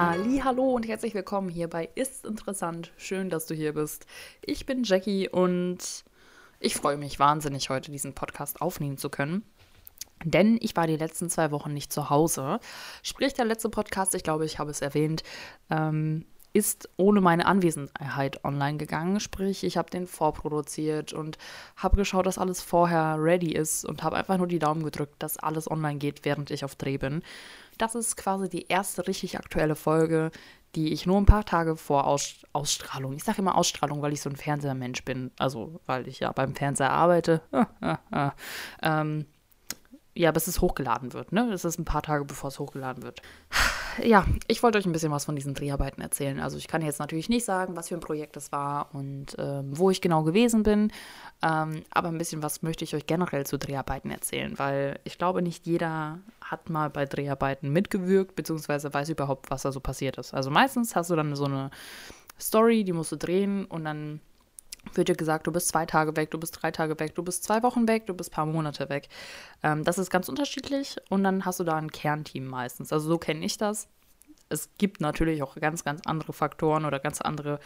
Hallo und herzlich willkommen hier bei Ist interessant. Schön, dass du hier bist. Ich bin Jackie und ich freue mich wahnsinnig, heute diesen Podcast aufnehmen zu können. Denn ich war die letzten zwei Wochen nicht zu Hause. Sprich, der letzte Podcast, ich glaube, ich habe es erwähnt, ähm, ist ohne meine Anwesenheit online gegangen. Sprich, ich habe den vorproduziert und habe geschaut, dass alles vorher ready ist und habe einfach nur die Daumen gedrückt, dass alles online geht, während ich auf Dreh bin. Das ist quasi die erste richtig aktuelle Folge, die ich nur ein paar Tage vor Aus Ausstrahlung, ich sage immer Ausstrahlung, weil ich so ein Fernsehmensch bin, also weil ich ja beim Fernseher arbeite, ähm, ja, bis es hochgeladen wird, ne? Das ist ein paar Tage, bevor es hochgeladen wird ja, ich wollte euch ein bisschen was von diesen Dreharbeiten erzählen. Also ich kann jetzt natürlich nicht sagen, was für ein Projekt das war und ähm, wo ich genau gewesen bin, ähm, aber ein bisschen was möchte ich euch generell zu Dreharbeiten erzählen, weil ich glaube, nicht jeder hat mal bei Dreharbeiten mitgewirkt, beziehungsweise weiß überhaupt, was da so passiert ist. Also meistens hast du dann so eine Story, die musst du drehen und dann wird dir gesagt, du bist zwei Tage weg, du bist drei Tage weg, du bist zwei Wochen weg, du bist ein paar Monate weg. Ähm, das ist ganz unterschiedlich und dann hast du da ein Kernteam meistens. Also so kenne ich das. Es gibt natürlich auch ganz, ganz andere Faktoren oder ganz andere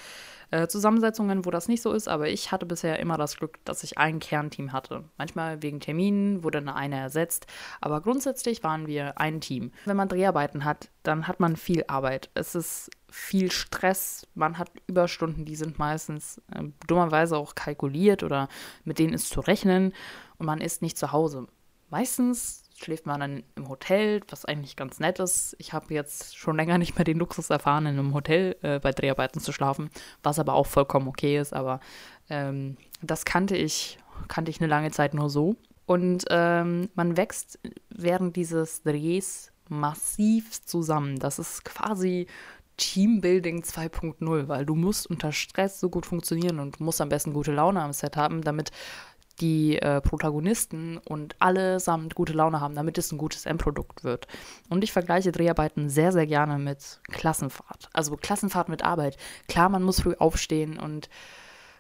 äh, Zusammensetzungen, wo das nicht so ist, aber ich hatte bisher immer das Glück, dass ich ein Kernteam hatte. Manchmal wegen Terminen wurde eine eine ersetzt, aber grundsätzlich waren wir ein Team. Wenn man Dreharbeiten hat, dann hat man viel Arbeit. Es ist viel Stress, man hat Überstunden, die sind meistens äh, dummerweise auch kalkuliert oder mit denen ist zu rechnen und man ist nicht zu Hause. Meistens schläft man dann im Hotel, was eigentlich ganz nett ist. Ich habe jetzt schon länger nicht mehr den Luxus erfahren, in einem Hotel äh, bei Dreharbeiten zu schlafen, was aber auch vollkommen okay ist. Aber ähm, das kannte ich, kannte ich eine lange Zeit nur so. Und ähm, man wächst während dieses Drehs massiv zusammen. Das ist quasi Teambuilding 2.0, weil du musst unter Stress so gut funktionieren und musst am besten gute Laune am Set haben, damit die äh, Protagonisten und allesamt gute Laune haben, damit es ein gutes Endprodukt wird. Und ich vergleiche Dreharbeiten sehr, sehr gerne mit Klassenfahrt. Also Klassenfahrt mit Arbeit. Klar, man muss früh aufstehen und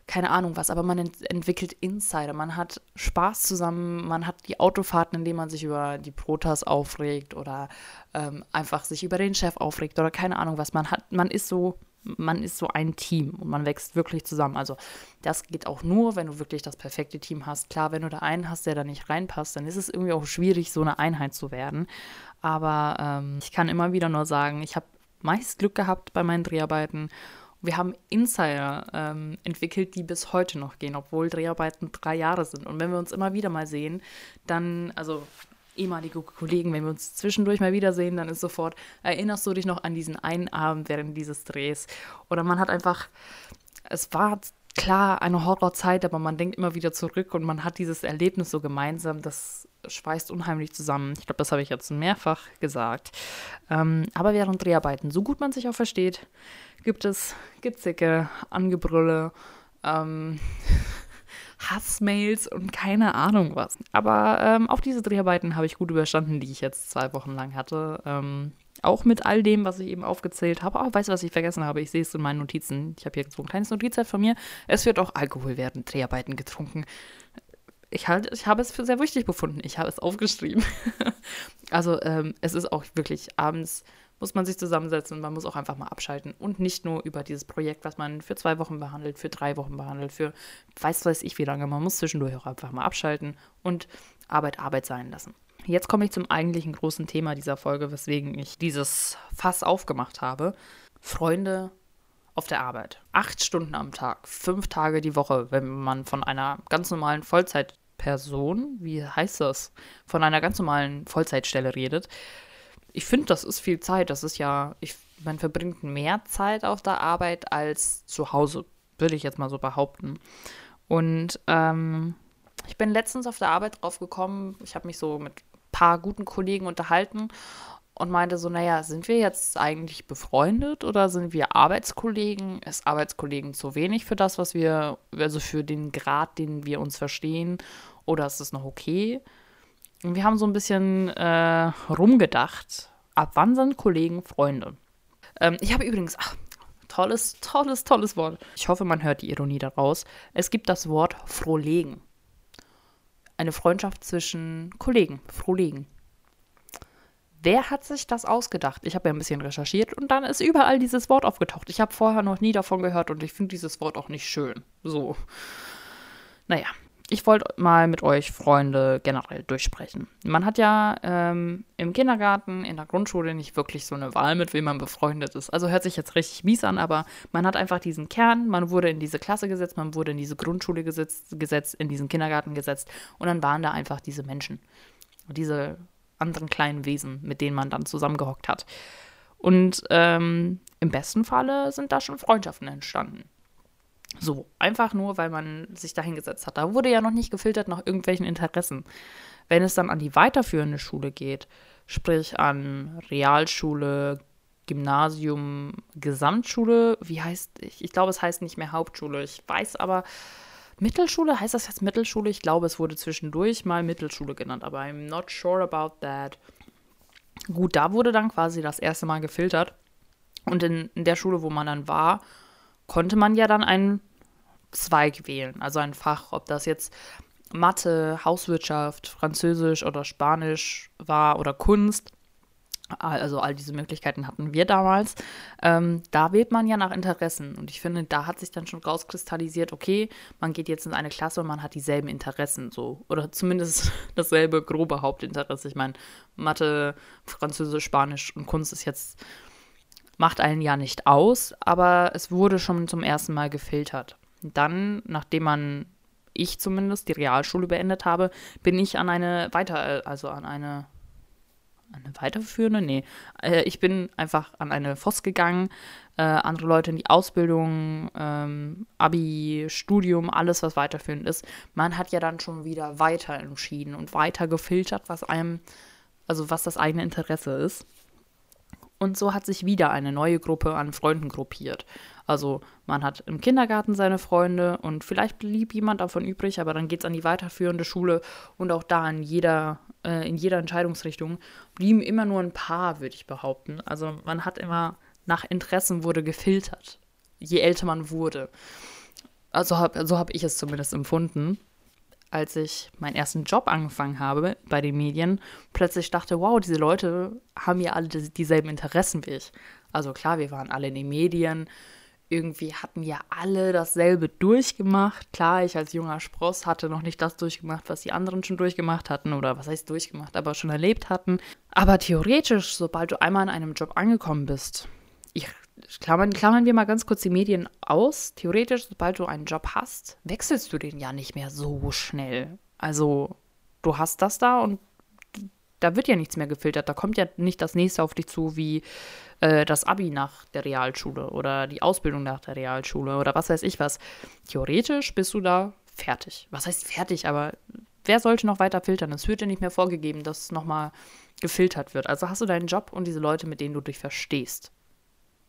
keine Ahnung was, aber man ent entwickelt Insider, man hat Spaß zusammen, man hat die Autofahrten, in denen man sich über die Protas aufregt oder ähm, einfach sich über den Chef aufregt oder keine Ahnung was. Man hat, man ist so man ist so ein Team und man wächst wirklich zusammen. Also das geht auch nur, wenn du wirklich das perfekte Team hast. Klar, wenn du da einen hast, der da nicht reinpasst, dann ist es irgendwie auch schwierig, so eine Einheit zu werden. Aber ähm, ich kann immer wieder nur sagen, ich habe meist Glück gehabt bei meinen Dreharbeiten. Wir haben Insider ähm, entwickelt, die bis heute noch gehen, obwohl Dreharbeiten drei Jahre sind. Und wenn wir uns immer wieder mal sehen, dann, also ehemalige Kollegen, wenn wir uns zwischendurch mal wiedersehen, dann ist sofort, erinnerst du dich noch an diesen einen Abend während dieses Drehs? Oder man hat einfach, es war klar eine Horrorzeit, aber man denkt immer wieder zurück und man hat dieses Erlebnis so gemeinsam, das schweißt unheimlich zusammen. Ich glaube, das habe ich jetzt mehrfach gesagt. Ähm, aber während Dreharbeiten, so gut man sich auch versteht, gibt es Gezicke, Angebrülle, ähm, Hassmails und keine Ahnung was. Aber ähm, auch diese Dreharbeiten habe ich gut überstanden, die ich jetzt zwei Wochen lang hatte. Ähm, auch mit all dem, was ich eben aufgezählt habe. Oh, weißt du, was ich vergessen habe? Ich sehe es in meinen Notizen. Ich habe hier so ein kleines Notizset von mir. Es wird auch Alkohol während Dreharbeiten getrunken. Ich, halt, ich habe es für sehr wichtig befunden. Ich habe es aufgeschrieben. also ähm, es ist auch wirklich abends muss man sich zusammensetzen man muss auch einfach mal abschalten und nicht nur über dieses Projekt, was man für zwei Wochen behandelt, für drei Wochen behandelt, für weiß weiß ich wie lange. Man muss zwischendurch auch einfach mal abschalten und Arbeit Arbeit sein lassen. Jetzt komme ich zum eigentlichen großen Thema dieser Folge, weswegen ich dieses Fass aufgemacht habe. Freunde auf der Arbeit. Acht Stunden am Tag, fünf Tage die Woche, wenn man von einer ganz normalen Vollzeitperson, wie heißt das, von einer ganz normalen Vollzeitstelle redet, ich finde, das ist viel Zeit. Das ist ja, ich, man verbringt mehr Zeit auf der Arbeit als zu Hause, würde ich jetzt mal so behaupten. Und ähm, ich bin letztens auf der Arbeit drauf gekommen, ich habe mich so mit ein paar guten Kollegen unterhalten und meinte so, naja, sind wir jetzt eigentlich befreundet oder sind wir Arbeitskollegen? Ist Arbeitskollegen zu wenig für das, was wir, also für den Grad, den wir uns verstehen? Oder ist es noch okay? Wir haben so ein bisschen äh, rumgedacht, ab wann sind Kollegen Freunde? Ähm, ich habe übrigens, ach, tolles, tolles, tolles Wort. Ich hoffe, man hört die Ironie daraus. Es gibt das Wort Frohlegen. Eine Freundschaft zwischen Kollegen, Frohlegen. Wer hat sich das ausgedacht? Ich habe ja ein bisschen recherchiert und dann ist überall dieses Wort aufgetaucht. Ich habe vorher noch nie davon gehört und ich finde dieses Wort auch nicht schön. So. Naja, ich wollte mal mit euch Freunde generell durchsprechen. Man hat ja ähm, im Kindergarten, in der Grundschule nicht wirklich so eine Wahl, mit wem man befreundet ist. Also hört sich jetzt richtig mies an, aber man hat einfach diesen Kern, man wurde in diese Klasse gesetzt, man wurde in diese Grundschule gesetzt, gesetzt in diesen Kindergarten gesetzt und dann waren da einfach diese Menschen. Diese anderen kleinen Wesen, mit denen man dann zusammengehockt hat. Und ähm, im besten Falle sind da schon Freundschaften entstanden. So, einfach nur, weil man sich da hingesetzt hat. Da wurde ja noch nicht gefiltert nach irgendwelchen Interessen. Wenn es dann an die weiterführende Schule geht, sprich an Realschule, Gymnasium, Gesamtschule, wie heißt, ich, ich glaube, es heißt nicht mehr Hauptschule. Ich weiß aber, Mittelschule, heißt das jetzt Mittelschule? Ich glaube, es wurde zwischendurch mal Mittelschule genannt, aber I'm not sure about that. Gut, da wurde dann quasi das erste Mal gefiltert. Und in, in der Schule, wo man dann war, konnte man ja dann einen Zweig wählen, also ein Fach, ob das jetzt Mathe, Hauswirtschaft, Französisch oder Spanisch war oder Kunst. Also all diese Möglichkeiten hatten wir damals. Ähm, da wählt man ja nach Interessen. Und ich finde, da hat sich dann schon rauskristallisiert, okay, man geht jetzt in eine Klasse und man hat dieselben Interessen so. Oder zumindest dasselbe grobe Hauptinteresse. Ich meine, Mathe, Französisch, Spanisch und Kunst ist jetzt macht einen ja nicht aus, aber es wurde schon zum ersten Mal gefiltert. Dann, nachdem man, ich zumindest, die Realschule beendet habe, bin ich an eine weiter, also an eine, eine weiterführende, nee, äh, ich bin einfach an eine FOS gegangen, äh, andere Leute in die Ausbildung, ähm, Abi, Studium, alles, was weiterführend ist. Man hat ja dann schon wieder weiter entschieden und weiter gefiltert, was einem, also was das eigene Interesse ist. Und so hat sich wieder eine neue Gruppe an Freunden gruppiert. Also man hat im Kindergarten seine Freunde und vielleicht blieb jemand davon übrig, aber dann geht es an die weiterführende Schule und auch da in jeder, äh, in jeder Entscheidungsrichtung blieben immer nur ein paar, würde ich behaupten. Also man hat immer nach Interessen wurde gefiltert, je älter man wurde. Also hab, so habe ich es zumindest empfunden als ich meinen ersten Job angefangen habe bei den Medien, plötzlich dachte, wow, diese Leute haben ja alle dieselben Interessen wie ich. Also klar, wir waren alle in den Medien, irgendwie hatten ja alle dasselbe durchgemacht. Klar, ich als junger Spross hatte noch nicht das durchgemacht, was die anderen schon durchgemacht hatten oder was heißt durchgemacht, aber schon erlebt hatten. Aber theoretisch, sobald du einmal in einem Job angekommen bist, ich klammern, klammern wir mal ganz kurz die Medien aus. Theoretisch, sobald du einen Job hast, wechselst du den ja nicht mehr so schnell. Also, du hast das da und da wird ja nichts mehr gefiltert. Da kommt ja nicht das nächste auf dich zu, wie äh, das Abi nach der Realschule oder die Ausbildung nach der Realschule oder was weiß ich was. Theoretisch bist du da fertig. Was heißt fertig? Aber wer sollte noch weiter filtern? Es wird ja nicht mehr vorgegeben, dass nochmal gefiltert wird. Also hast du deinen Job und diese Leute, mit denen du dich verstehst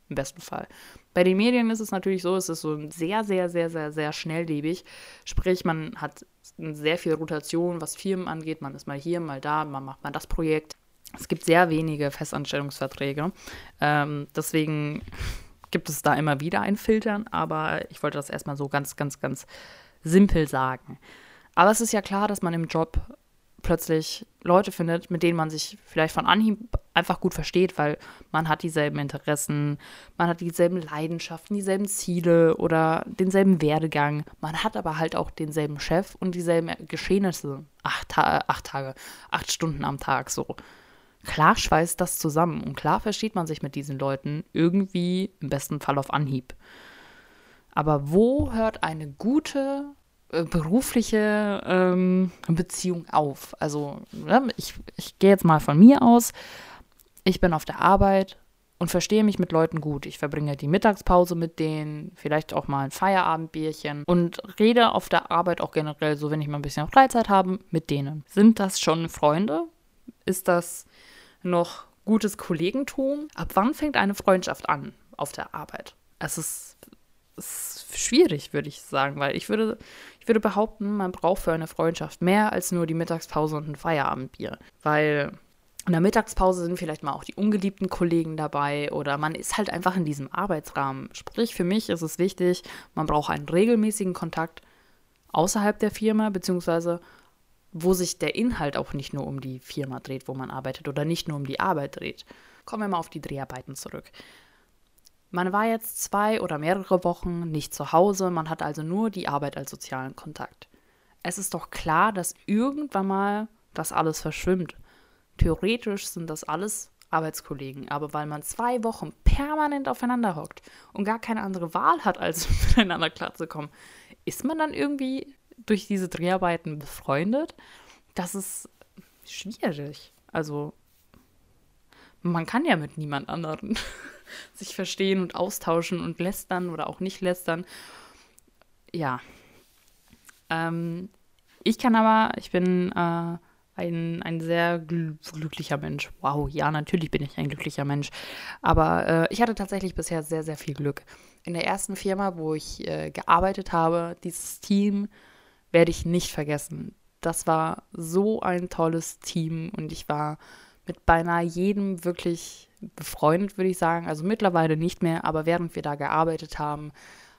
im besten Fall. Bei den Medien ist es natürlich so, es ist so sehr, sehr, sehr, sehr, sehr schnelllebig. Sprich, man hat sehr viel Rotation, was Firmen angeht. Man ist mal hier, mal da, man macht mal das Projekt. Es gibt sehr wenige Festanstellungsverträge. Ähm, deswegen gibt es da immer wieder ein Filtern, aber ich wollte das erstmal so ganz, ganz, ganz simpel sagen. Aber es ist ja klar, dass man im Job plötzlich Leute findet, mit denen man sich vielleicht von Anhieb einfach gut versteht, weil man hat dieselben Interessen, man hat dieselben Leidenschaften, dieselben Ziele oder denselben Werdegang. Man hat aber halt auch denselben Chef und dieselben Geschehnisse. Acht, Ta acht Tage, acht Stunden am Tag so. Klar schweißt das zusammen und klar versteht man sich mit diesen Leuten irgendwie im besten Fall auf Anhieb. Aber wo hört eine gute berufliche ähm, Beziehung auf. Also ne, ich, ich gehe jetzt mal von mir aus. Ich bin auf der Arbeit und verstehe mich mit Leuten gut. Ich verbringe die Mittagspause mit denen, vielleicht auch mal ein Feierabendbierchen und rede auf der Arbeit auch generell so, wenn ich mal ein bisschen Freizeit habe, mit denen. Sind das schon Freunde? Ist das noch gutes Kollegentum? Ab wann fängt eine Freundschaft an auf der Arbeit? Es ist, ist schwierig, würde ich sagen, weil ich würde, ich würde behaupten, man braucht für eine Freundschaft mehr als nur die Mittagspause und ein Feierabendbier. Weil in der Mittagspause sind vielleicht mal auch die ungeliebten Kollegen dabei oder man ist halt einfach in diesem Arbeitsrahmen. Sprich, für mich ist es wichtig, man braucht einen regelmäßigen Kontakt außerhalb der Firma, beziehungsweise wo sich der Inhalt auch nicht nur um die Firma dreht, wo man arbeitet oder nicht nur um die Arbeit dreht. Kommen wir mal auf die Dreharbeiten zurück. Man war jetzt zwei oder mehrere Wochen nicht zu Hause, man hat also nur die Arbeit als sozialen Kontakt. Es ist doch klar, dass irgendwann mal das alles verschwimmt. Theoretisch sind das alles Arbeitskollegen, aber weil man zwei Wochen permanent aufeinander hockt und gar keine andere Wahl hat, als miteinander klarzukommen, ist man dann irgendwie durch diese Dreharbeiten befreundet? Das ist schwierig. Also, man kann ja mit niemand anderen sich verstehen und austauschen und lästern oder auch nicht lästern. Ja. Ähm, ich kann aber, ich bin äh, ein, ein sehr gl glücklicher Mensch. Wow, ja, natürlich bin ich ein glücklicher Mensch. Aber äh, ich hatte tatsächlich bisher sehr, sehr viel Glück. In der ersten Firma, wo ich äh, gearbeitet habe, dieses Team werde ich nicht vergessen. Das war so ein tolles Team und ich war mit beinahe jedem wirklich befreundet, würde ich sagen. Also mittlerweile nicht mehr, aber während wir da gearbeitet haben,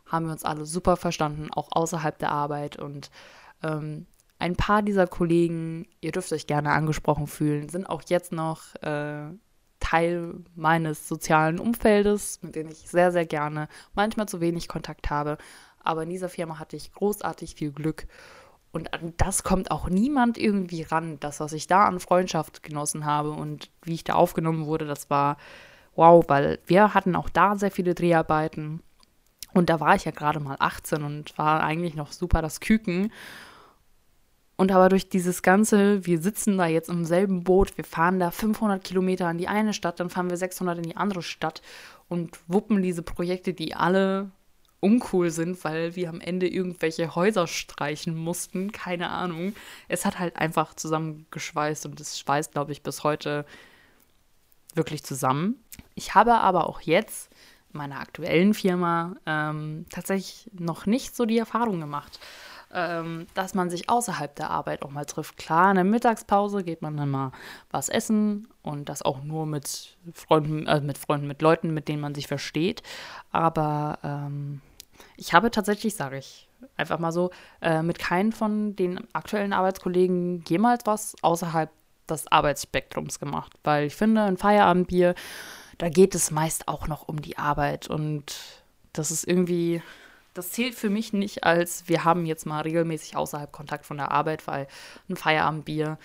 haben wir uns alle super verstanden, auch außerhalb der Arbeit. Und ähm, ein paar dieser Kollegen, ihr dürft euch gerne angesprochen fühlen, sind auch jetzt noch äh, Teil meines sozialen Umfeldes, mit denen ich sehr, sehr gerne manchmal zu wenig Kontakt habe. Aber in dieser Firma hatte ich großartig viel Glück. Und an das kommt auch niemand irgendwie ran. Das, was ich da an Freundschaft genossen habe und wie ich da aufgenommen wurde, das war wow, weil wir hatten auch da sehr viele Dreharbeiten. Und da war ich ja gerade mal 18 und war eigentlich noch super das Küken. Und aber durch dieses Ganze, wir sitzen da jetzt im selben Boot, wir fahren da 500 Kilometer in die eine Stadt, dann fahren wir 600 in die andere Stadt und wuppen diese Projekte, die alle uncool sind, weil wir am Ende irgendwelche Häuser streichen mussten, keine Ahnung. Es hat halt einfach zusammengeschweißt und es schweißt, glaube ich, bis heute wirklich zusammen. Ich habe aber auch jetzt in meiner aktuellen Firma ähm, tatsächlich noch nicht so die Erfahrung gemacht ähm, dass man sich außerhalb der Arbeit auch mal trifft. Klar, in der Mittagspause geht man dann mal was essen und das auch nur mit Freunden, äh, mit Freunden, mit Leuten, mit denen man sich versteht. Aber ähm, ich habe tatsächlich, sage ich einfach mal so, äh, mit keinem von den aktuellen Arbeitskollegen jemals was außerhalb des Arbeitsspektrums gemacht, weil ich finde, ein Feierabendbier, da geht es meist auch noch um die Arbeit. Und das ist irgendwie das zählt für mich nicht als, wir haben jetzt mal regelmäßig außerhalb Kontakt von der Arbeit, weil ein Feierabendbier,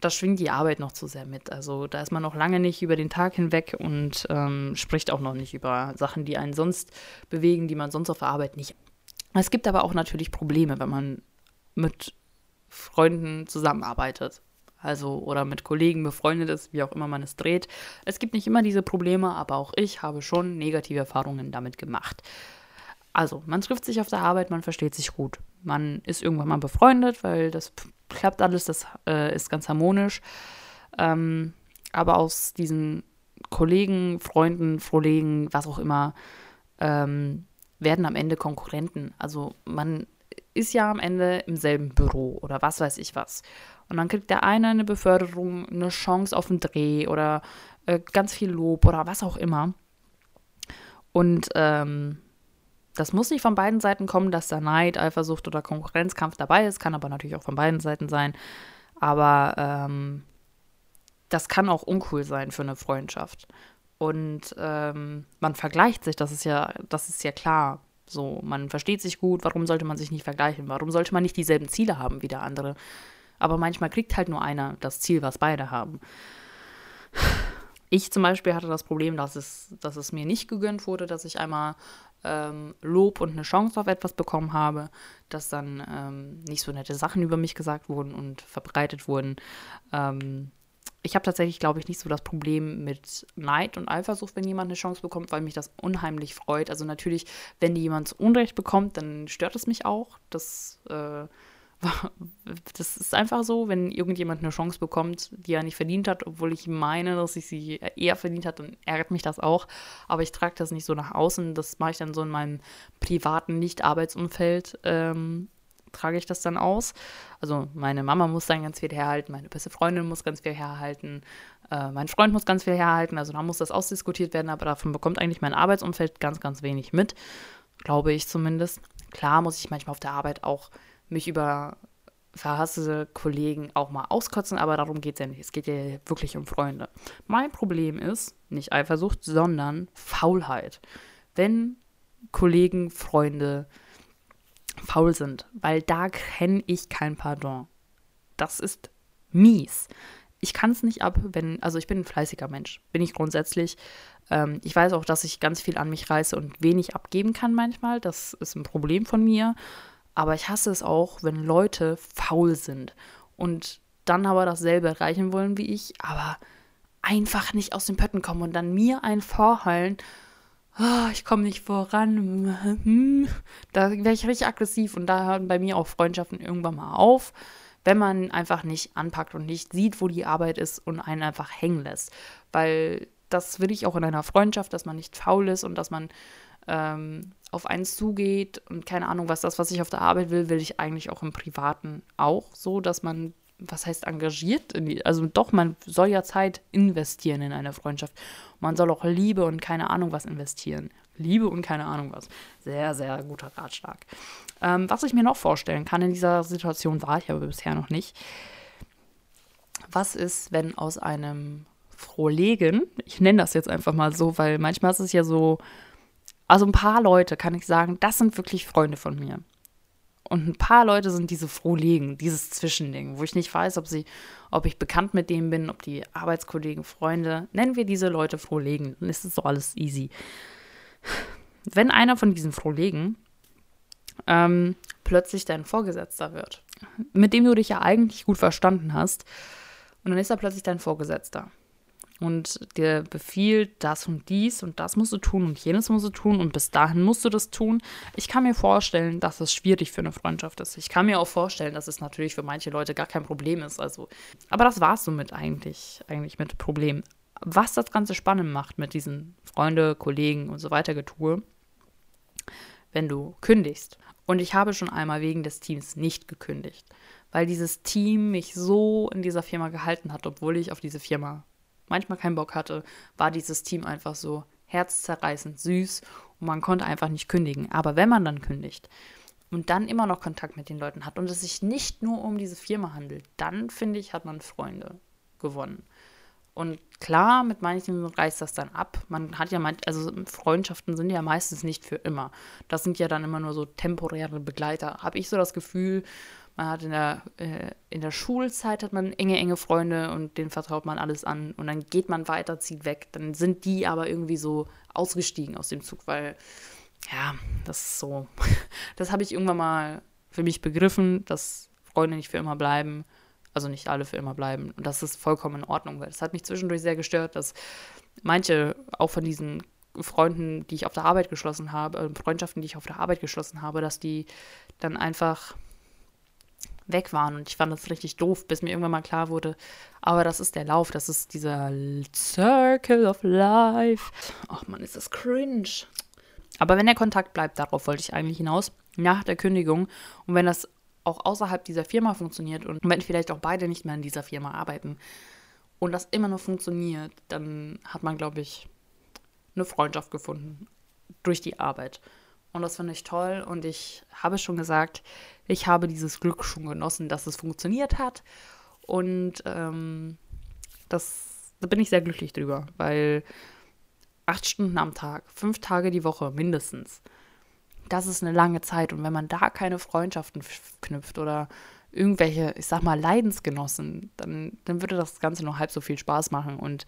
da schwingt die Arbeit noch zu sehr mit. Also da ist man noch lange nicht über den Tag hinweg und ähm, spricht auch noch nicht über Sachen, die einen sonst bewegen, die man sonst auf der Arbeit nicht. Es gibt aber auch natürlich Probleme, wenn man mit Freunden zusammenarbeitet. Also oder mit Kollegen befreundet ist, wie auch immer man es dreht. Es gibt nicht immer diese Probleme, aber auch ich habe schon negative Erfahrungen damit gemacht. Also, man trifft sich auf der Arbeit, man versteht sich gut. Man ist irgendwann mal befreundet, weil das klappt alles, das äh, ist ganz harmonisch. Ähm, aber aus diesen Kollegen, Freunden, Kollegen, was auch immer, ähm, werden am Ende Konkurrenten. Also man ist ja am Ende im selben Büro oder was weiß ich was. Und dann kriegt der eine eine Beförderung, eine Chance auf einen Dreh oder äh, ganz viel Lob oder was auch immer. Und ähm, das muss nicht von beiden Seiten kommen, dass da Neid, Eifersucht oder Konkurrenzkampf dabei ist, kann aber natürlich auch von beiden Seiten sein. Aber ähm, das kann auch uncool sein für eine Freundschaft. Und ähm, man vergleicht sich, das ist ja, das ist ja klar. So, man versteht sich gut, warum sollte man sich nicht vergleichen? Warum sollte man nicht dieselben Ziele haben wie der andere? Aber manchmal kriegt halt nur einer das Ziel, was beide haben. Ich zum Beispiel hatte das Problem, dass es, dass es mir nicht gegönnt wurde, dass ich einmal ähm, Lob und eine Chance auf etwas bekommen habe, dass dann ähm, nicht so nette Sachen über mich gesagt wurden und verbreitet wurden. Ähm, ich habe tatsächlich, glaube ich, nicht so das Problem mit Neid und Eifersucht, wenn jemand eine Chance bekommt, weil mich das unheimlich freut. Also natürlich, wenn jemand Unrecht bekommt, dann stört es mich auch. Das äh, das ist einfach so, wenn irgendjemand eine Chance bekommt, die er nicht verdient hat, obwohl ich meine, dass ich sie eher verdient hat, dann ärgert mich das auch. Aber ich trage das nicht so nach außen. Das mache ich dann so in meinem privaten Nicht-Arbeitsumfeld. Ähm, trage ich das dann aus. Also meine Mama muss dann ganz viel herhalten, meine beste Freundin muss ganz viel herhalten, äh, mein Freund muss ganz viel herhalten. Also da muss das ausdiskutiert werden, aber davon bekommt eigentlich mein Arbeitsumfeld ganz, ganz wenig mit, glaube ich zumindest. Klar muss ich manchmal auf der Arbeit auch mich über verhasste Kollegen auch mal auskotzen, aber darum geht es ja nicht. Es geht ja wirklich um Freunde. Mein Problem ist nicht Eifersucht, sondern Faulheit. Wenn Kollegen, Freunde faul sind, weil da kenne ich kein Pardon. Das ist mies. Ich kann es nicht ab, wenn, also ich bin ein fleißiger Mensch, bin ich grundsätzlich. Ähm, ich weiß auch, dass ich ganz viel an mich reiße und wenig abgeben kann manchmal. Das ist ein Problem von mir. Aber ich hasse es auch, wenn Leute faul sind und dann aber dasselbe erreichen wollen wie ich, aber einfach nicht aus den Pötten kommen und dann mir ein vorhalten, oh, ich komme nicht voran. Da wäre ich richtig aggressiv und da hören bei mir auch Freundschaften irgendwann mal auf, wenn man einfach nicht anpackt und nicht sieht, wo die Arbeit ist und einen einfach hängen lässt. Weil das will ich auch in einer Freundschaft, dass man nicht faul ist und dass man ähm, auf einen zugeht und keine Ahnung, was das, was ich auf der Arbeit will, will ich eigentlich auch im Privaten auch so, dass man, was heißt engagiert, die, also doch, man soll ja Zeit investieren in eine Freundschaft. Man soll auch Liebe und keine Ahnung was investieren. Liebe und keine Ahnung was. Sehr, sehr guter Ratschlag. Ähm, was ich mir noch vorstellen kann in dieser Situation, war ich aber bisher noch nicht. Was ist, wenn aus einem Frohlegen, ich nenne das jetzt einfach mal so, weil manchmal ist es ja so, also ein paar Leute kann ich sagen, das sind wirklich Freunde von mir. Und ein paar Leute sind diese Frohlegen, dieses Zwischending, wo ich nicht weiß, ob sie, ob ich bekannt mit denen bin, ob die Arbeitskollegen, Freunde, nennen wir diese Leute Frohlegen, dann ist es so alles easy. Wenn einer von diesen Frohlegen ähm, plötzlich dein Vorgesetzter wird, mit dem du dich ja eigentlich gut verstanden hast, und dann ist er plötzlich dein Vorgesetzter und dir befiehlt, das und dies und das musst du tun und jenes musst du tun und bis dahin musst du das tun. Ich kann mir vorstellen, dass es schwierig für eine Freundschaft ist. Ich kann mir auch vorstellen, dass es natürlich für manche Leute gar kein Problem ist. Also, aber das war es somit eigentlich, eigentlich mit Problemen. Was das Ganze spannend macht mit diesen Freunde, Kollegen und so weiter Getue, wenn du kündigst. Und ich habe schon einmal wegen des Teams nicht gekündigt, weil dieses Team mich so in dieser Firma gehalten hat, obwohl ich auf diese Firma manchmal keinen Bock hatte, war dieses Team einfach so herzzerreißend süß und man konnte einfach nicht kündigen. Aber wenn man dann kündigt und dann immer noch Kontakt mit den Leuten hat und es sich nicht nur um diese Firma handelt, dann finde ich, hat man Freunde gewonnen. Und klar, mit manchen reißt das dann ab. Man hat ja, also Freundschaften sind ja meistens nicht für immer. Das sind ja dann immer nur so temporäre Begleiter. Habe ich so das Gefühl, man hat in der, äh, in der Schulzeit hat man enge, enge Freunde und denen vertraut man alles an. Und dann geht man weiter, zieht weg. Dann sind die aber irgendwie so ausgestiegen aus dem Zug, weil, ja, das ist so. Das habe ich irgendwann mal für mich begriffen, dass Freunde nicht für immer bleiben. Also nicht alle für immer bleiben. Und das ist vollkommen in Ordnung, weil das hat mich zwischendurch sehr gestört, dass manche auch von diesen Freunden, die ich auf der Arbeit geschlossen habe, äh, Freundschaften, die ich auf der Arbeit geschlossen habe, dass die dann einfach weg waren. Und ich fand das richtig doof, bis mir irgendwann mal klar wurde, aber das ist der Lauf, das ist dieser Circle of Life. Ach man, ist das cringe. Aber wenn der Kontakt bleibt, darauf wollte ich eigentlich hinaus, nach der Kündigung, und wenn das auch außerhalb dieser Firma funktioniert und wenn vielleicht auch beide nicht mehr in dieser Firma arbeiten und das immer nur funktioniert, dann hat man, glaube ich, eine Freundschaft gefunden durch die Arbeit. Und das finde ich toll. Und ich habe schon gesagt, ich habe dieses Glück schon genossen, dass es funktioniert hat. Und ähm, das, da bin ich sehr glücklich drüber, weil acht Stunden am Tag, fünf Tage die Woche mindestens, das ist eine lange Zeit. Und wenn man da keine Freundschaften knüpft oder irgendwelche, ich sag mal, Leidensgenossen, dann, dann würde das Ganze noch halb so viel Spaß machen. Und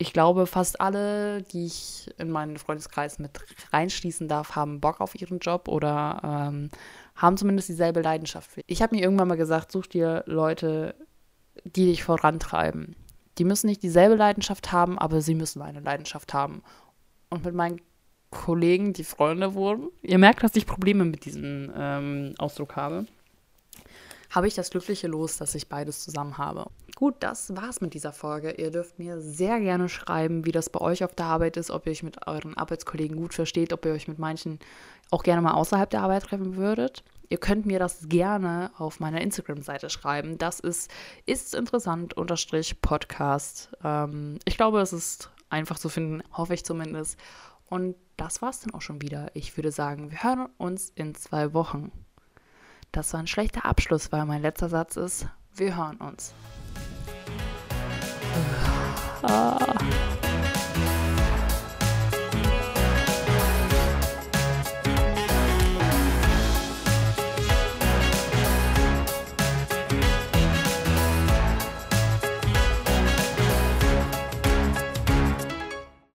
ich glaube, fast alle, die ich in meinen Freundeskreis mit reinschließen darf, haben Bock auf ihren Job oder ähm, haben zumindest dieselbe Leidenschaft. Ich habe mir irgendwann mal gesagt, such dir Leute, die dich vorantreiben. Die müssen nicht dieselbe Leidenschaft haben, aber sie müssen eine Leidenschaft haben. Und mit meinen Kollegen, die Freunde wurden, ihr merkt, dass ich Probleme mit diesem ähm, Ausdruck habe habe ich das glückliche Los, dass ich beides zusammen habe. Gut, das war's mit dieser Folge. Ihr dürft mir sehr gerne schreiben, wie das bei euch auf der Arbeit ist, ob ihr euch mit euren Arbeitskollegen gut versteht, ob ihr euch mit manchen auch gerne mal außerhalb der Arbeit treffen würdet. Ihr könnt mir das gerne auf meiner Instagram-Seite schreiben. Das ist ist interessant unterstrich Podcast. Ähm, ich glaube, es ist einfach zu finden, hoffe ich zumindest. Und das war's dann auch schon wieder. Ich würde sagen, wir hören uns in zwei Wochen. das war ein schlechter Abschluss, weil mein letzter Satz ist, wir hören uns. Ah.